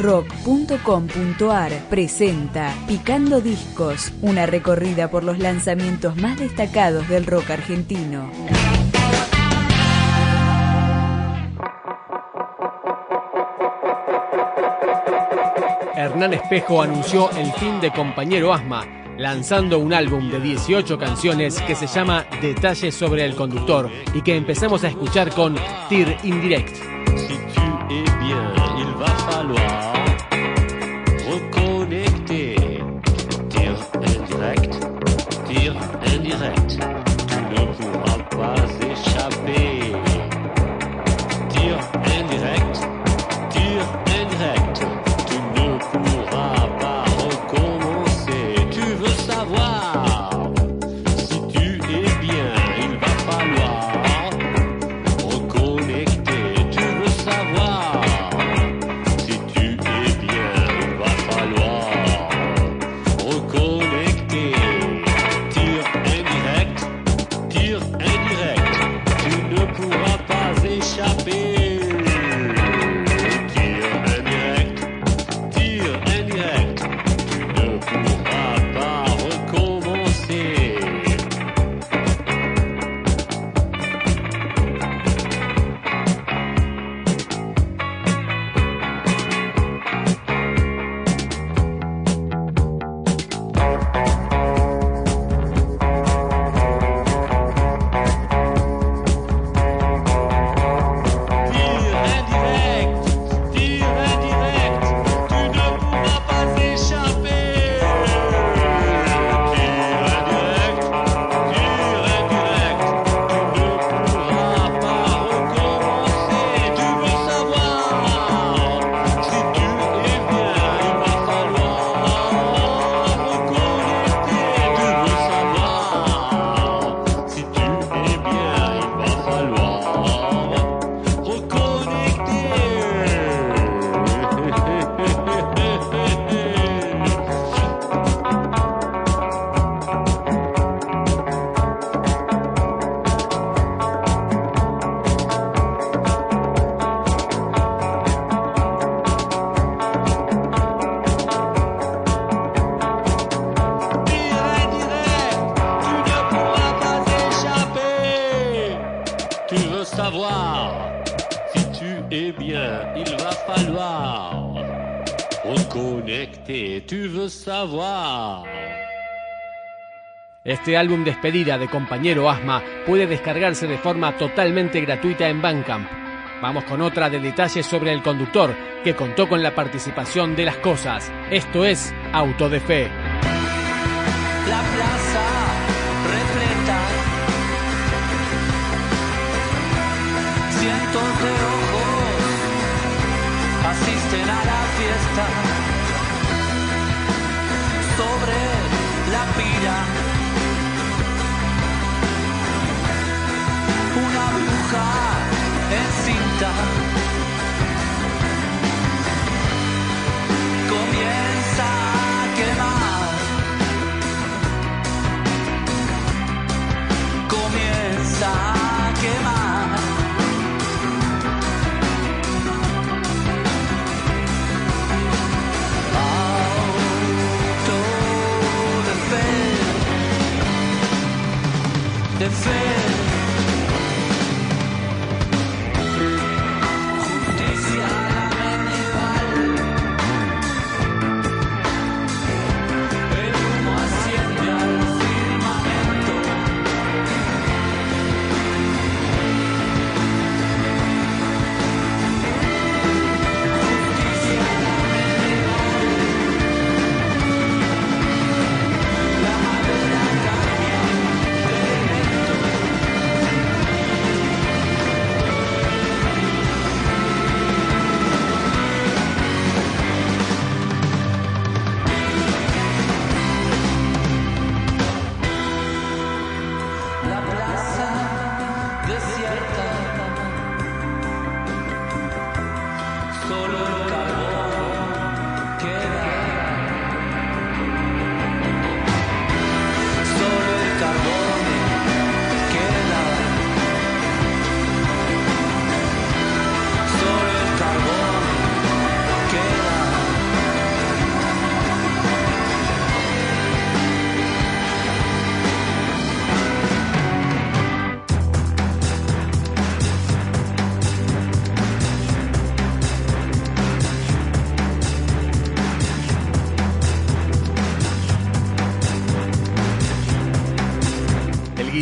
rock.com.ar presenta Picando Discos, una recorrida por los lanzamientos más destacados del rock argentino. Hernán Espejo anunció el fin de Compañero Asma, lanzando un álbum de 18 canciones que se llama Detalles sobre el conductor y que empezamos a escuchar con Tir Indirect. Si tu es bien, il va falloir veux es bien, il va falloir reconnecter. Tu veux savoir. Este álbum despedida de Compañero Asma puede descargarse de forma totalmente gratuita en Bandcamp. Vamos con otra de detalles sobre el conductor, que contó con la participación de las cosas. Esto es Auto de Fe. La plaza asisten a la fiesta. Sobre la pira. Una bruja encinta. Comienza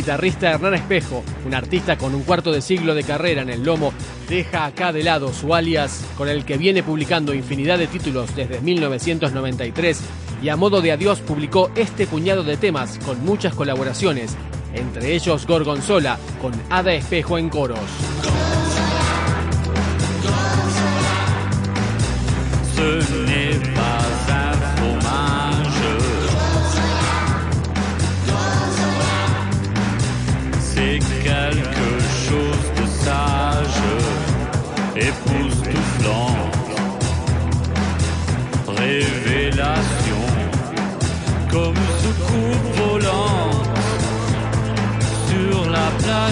guitarrista Hernán Espejo, un artista con un cuarto de siglo de carrera en el lomo, deja acá de lado su alias con el que viene publicando infinidad de títulos desde 1993 y a modo de adiós publicó este puñado de temas con muchas colaboraciones, entre ellos Gorgonzola con Ada Espejo en coros.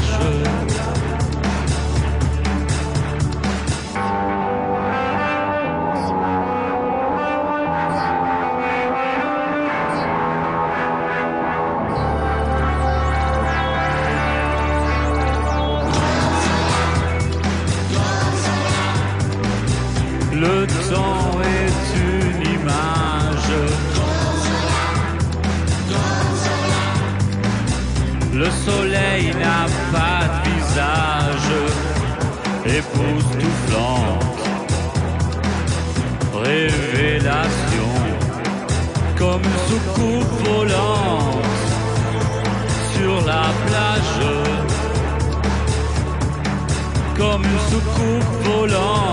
La Époustouflant. Révélation. Comme une soucoupe volante sur la plage. Comme une soucoupe volante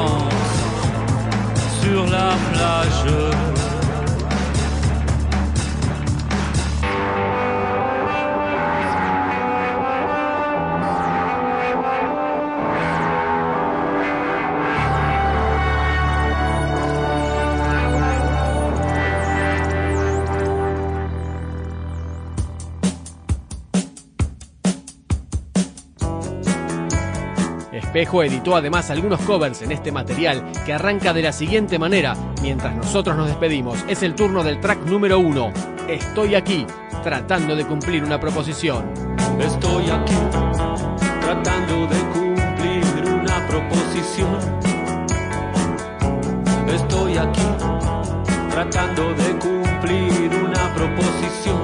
Espejo editó además algunos covers en este material que arranca de la siguiente manera. Mientras nosotros nos despedimos, es el turno del track número uno. Estoy aquí, tratando de cumplir una proposición. Estoy aquí tratando de cumplir una proposición. Estoy aquí tratando de cumplir una proposición.